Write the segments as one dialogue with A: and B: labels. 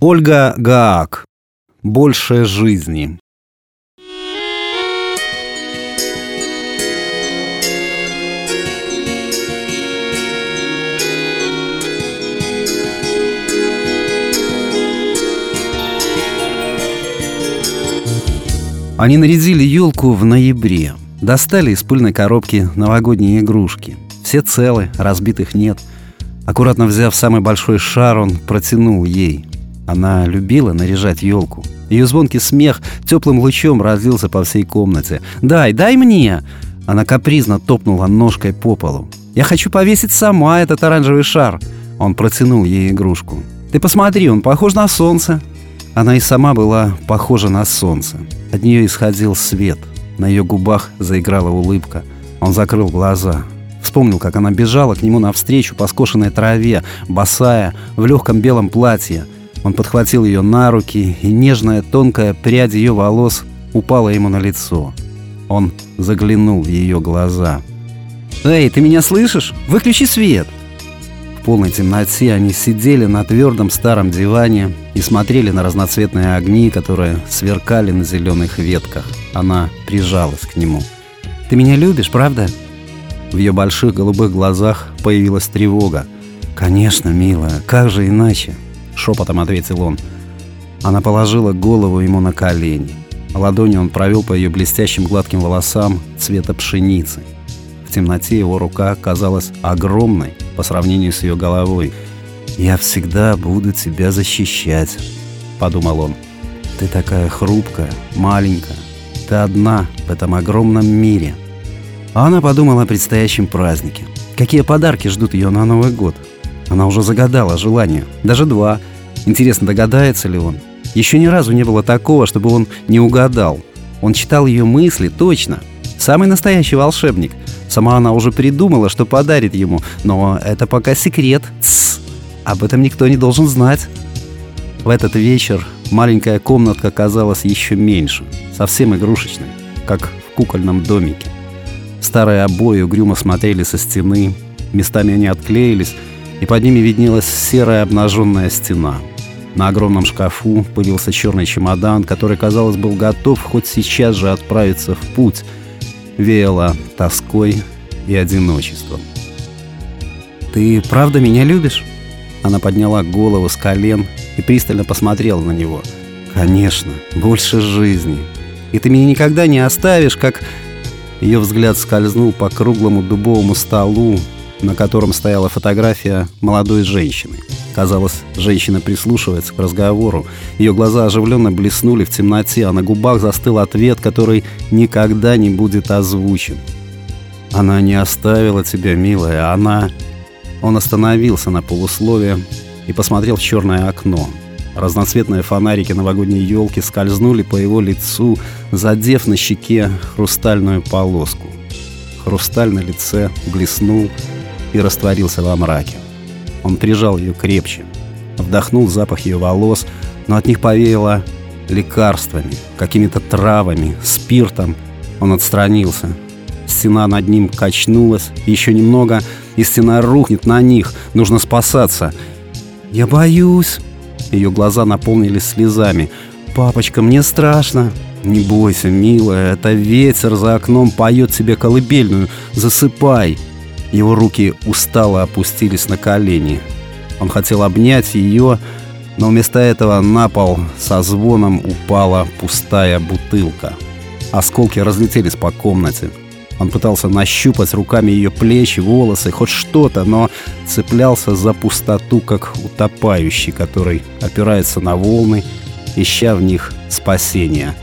A: Ольга Гаак. Больше жизни. Они нарядили елку в ноябре. Достали из пыльной коробки новогодние игрушки. Все целы, разбитых нет. Аккуратно взяв самый большой шар, он протянул ей. Она любила наряжать елку. Ее звонкий смех теплым лучом разлился по всей комнате. «Дай, дай мне!» Она капризно топнула ножкой по полу. «Я хочу повесить сама этот оранжевый шар!» Он протянул ей игрушку. «Ты посмотри, он похож на солнце!» Она и сама была похожа на солнце. От нее исходил свет. На ее губах заиграла улыбка. Он закрыл глаза. Вспомнил, как она бежала к нему навстречу по скошенной траве, босая, в легком белом платье. Он подхватил ее на руки, и нежная тонкая прядь ее волос упала ему на лицо. Он заглянул в ее глаза. «Эй, ты меня слышишь? Выключи свет!» В полной темноте они сидели на твердом старом диване и смотрели на разноцветные огни, которые сверкали на зеленых ветках. Она прижалась к нему. «Ты меня любишь, правда?» В ее больших голубых глазах появилась тревога. «Конечно, милая, как же иначе?» — шепотом ответил он. Она положила голову ему на колени. Ладонью он провел по ее блестящим гладким волосам цвета пшеницы. В темноте его рука казалась огромной по сравнению с ее головой. «Я всегда буду тебя защищать», — подумал он. «Ты такая хрупкая, маленькая. Ты одна в этом огромном мире». А она подумала о предстоящем празднике. Какие подарки ждут ее на Новый год? Она уже загадала желание. Даже два. Интересно, догадается ли он? Еще ни разу не было такого, чтобы он не угадал. Он читал ее мысли точно. Самый настоящий волшебник. Сама она уже придумала, что подарит ему. Но это пока секрет. Тссс. Об этом никто не должен знать. В этот вечер маленькая комнатка казалась еще меньше. Совсем игрушечной, как в кукольном домике. Старые обои угрюмо смотрели со стены. Местами они отклеились, и под ними виднелась серая обнаженная стена. На огромном шкафу пылился черный чемодан, который, казалось, был готов хоть сейчас же отправиться в путь. Веяло тоской и одиночеством. «Ты правда меня любишь?» Она подняла голову с колен и пристально посмотрела на него. «Конечно, больше жизни. И ты меня никогда не оставишь, как...» Ее взгляд скользнул по круглому дубовому столу, на котором стояла фотография молодой женщины. Казалось, женщина прислушивается к разговору. Ее глаза оживленно блеснули в темноте, а на губах застыл ответ, который никогда не будет озвучен. «Она не оставила тебя, милая, она...» Он остановился на полусловие и посмотрел в черное окно. Разноцветные фонарики новогодней елки скользнули по его лицу, задев на щеке хрустальную полоску. Хрусталь на лице блеснул и растворился во мраке. Он прижал ее крепче, вдохнул запах ее волос, но от них повеяло лекарствами, какими-то травами, спиртом. Он отстранился. Стена над ним качнулась, еще немного, и стена рухнет на них. Нужно спасаться. «Я боюсь», ее глаза наполнились слезами. «Папочка, мне страшно!» «Не бойся, милая, это ветер за окном поет тебе колыбельную. Засыпай!» Его руки устало опустились на колени. Он хотел обнять ее, но вместо этого на пол со звоном упала пустая бутылка. Осколки разлетелись по комнате. Он пытался нащупать руками ее плечи, волосы, хоть что-то, но цеплялся за пустоту, как утопающий, который опирается на волны, ища в них спасения.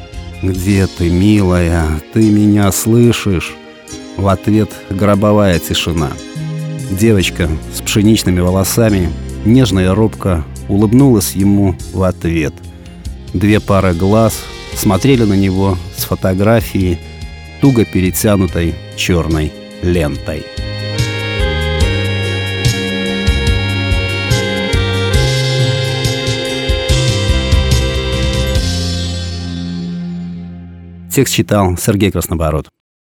A: «Где ты, милая? Ты меня слышишь?» В ответ гробовая тишина. Девочка с пшеничными волосами, нежная робко, улыбнулась ему в ответ. Две пары глаз смотрели на него с фотографии – туго перетянутой черной лентой. Текст читал Сергей Краснобород.